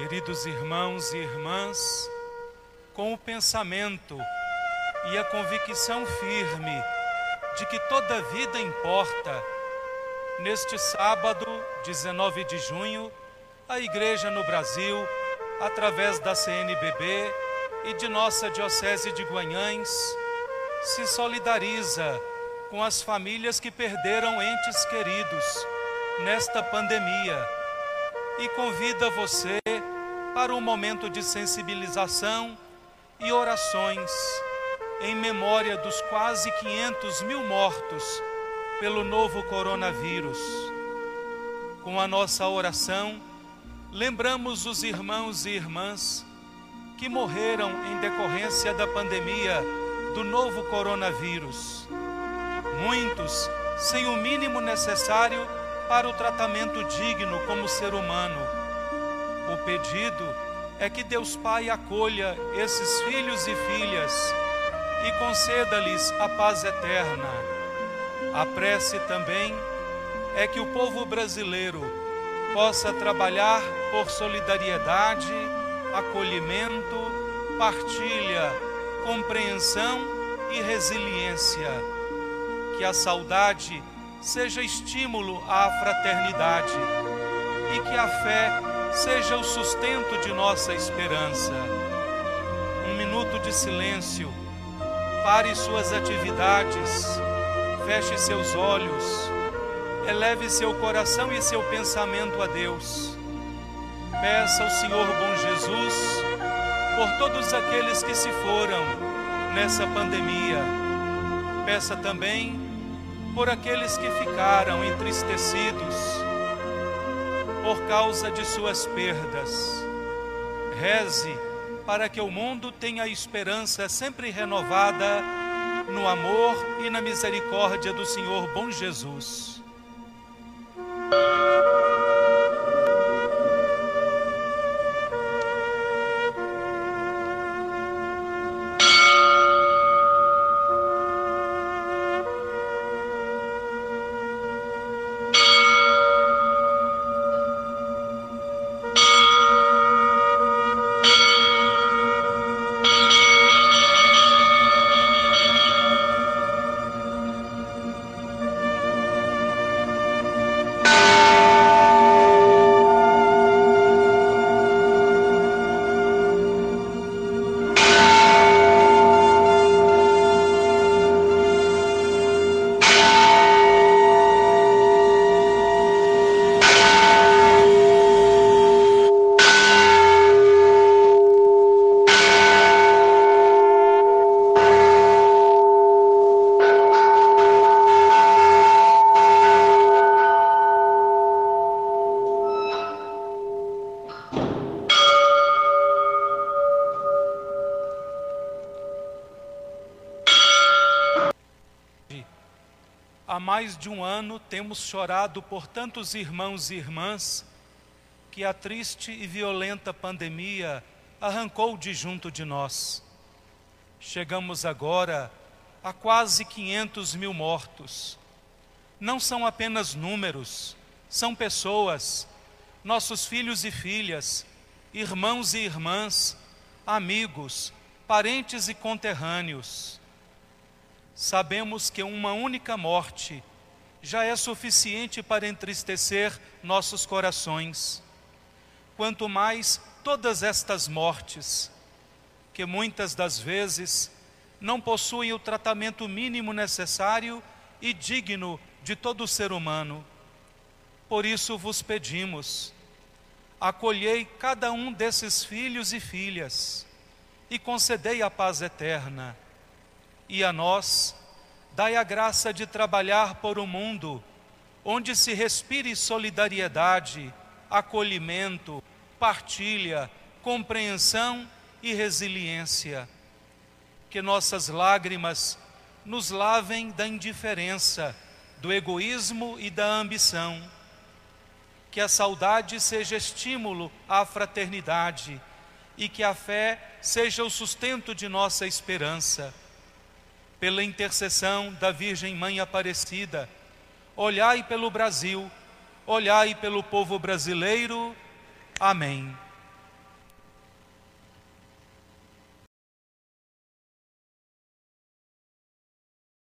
Queridos irmãos e irmãs, com o pensamento e a convicção firme de que toda vida importa, neste sábado, 19 de junho, a Igreja no Brasil, através da CNBB e de nossa Diocese de Guanhães, se solidariza com as famílias que perderam entes queridos nesta pandemia e convida você para um momento de sensibilização e orações em memória dos quase 500 mil mortos pelo novo coronavírus. Com a nossa oração, lembramos os irmãos e irmãs que morreram em decorrência da pandemia do novo coronavírus. Muitos sem o mínimo necessário para o tratamento digno como ser humano o pedido é que Deus Pai acolha esses filhos e filhas e conceda-lhes a paz eterna. A prece também é que o povo brasileiro possa trabalhar por solidariedade, acolhimento, partilha, compreensão e resiliência. Que a saudade seja estímulo à fraternidade e que a fé seja o sustento de nossa esperança. Um minuto de silêncio, pare suas atividades, feche seus olhos, eleve seu coração e seu pensamento a Deus. Peça ao Senhor bom Jesus por todos aqueles que se foram nessa pandemia. Peça também por aqueles que ficaram entristecidos por causa de suas perdas. Reze para que o mundo tenha esperança sempre renovada no amor e na misericórdia do Senhor bom Jesus. Há mais de um ano temos chorado por tantos irmãos e irmãs que a triste e violenta pandemia arrancou de junto de nós. Chegamos agora a quase 500 mil mortos. Não são apenas números, são pessoas, nossos filhos e filhas, irmãos e irmãs, amigos, parentes e conterrâneos sabemos que uma única morte já é suficiente para entristecer nossos corações. Quanto mais todas estas mortes, que muitas das vezes não possuem o tratamento mínimo necessário e digno de todo ser humano. Por isso vos pedimos, acolhei cada um desses filhos e filhas e concedei a paz eterna e a nós, dai a graça de trabalhar por um mundo onde se respire solidariedade, acolhimento, partilha, compreensão e resiliência. Que nossas lágrimas nos lavem da indiferença, do egoísmo e da ambição. Que a saudade seja estímulo à fraternidade e que a fé seja o sustento de nossa esperança pela intercessão da Virgem Mãe Aparecida, olhai pelo Brasil, olhai pelo povo brasileiro. Amém.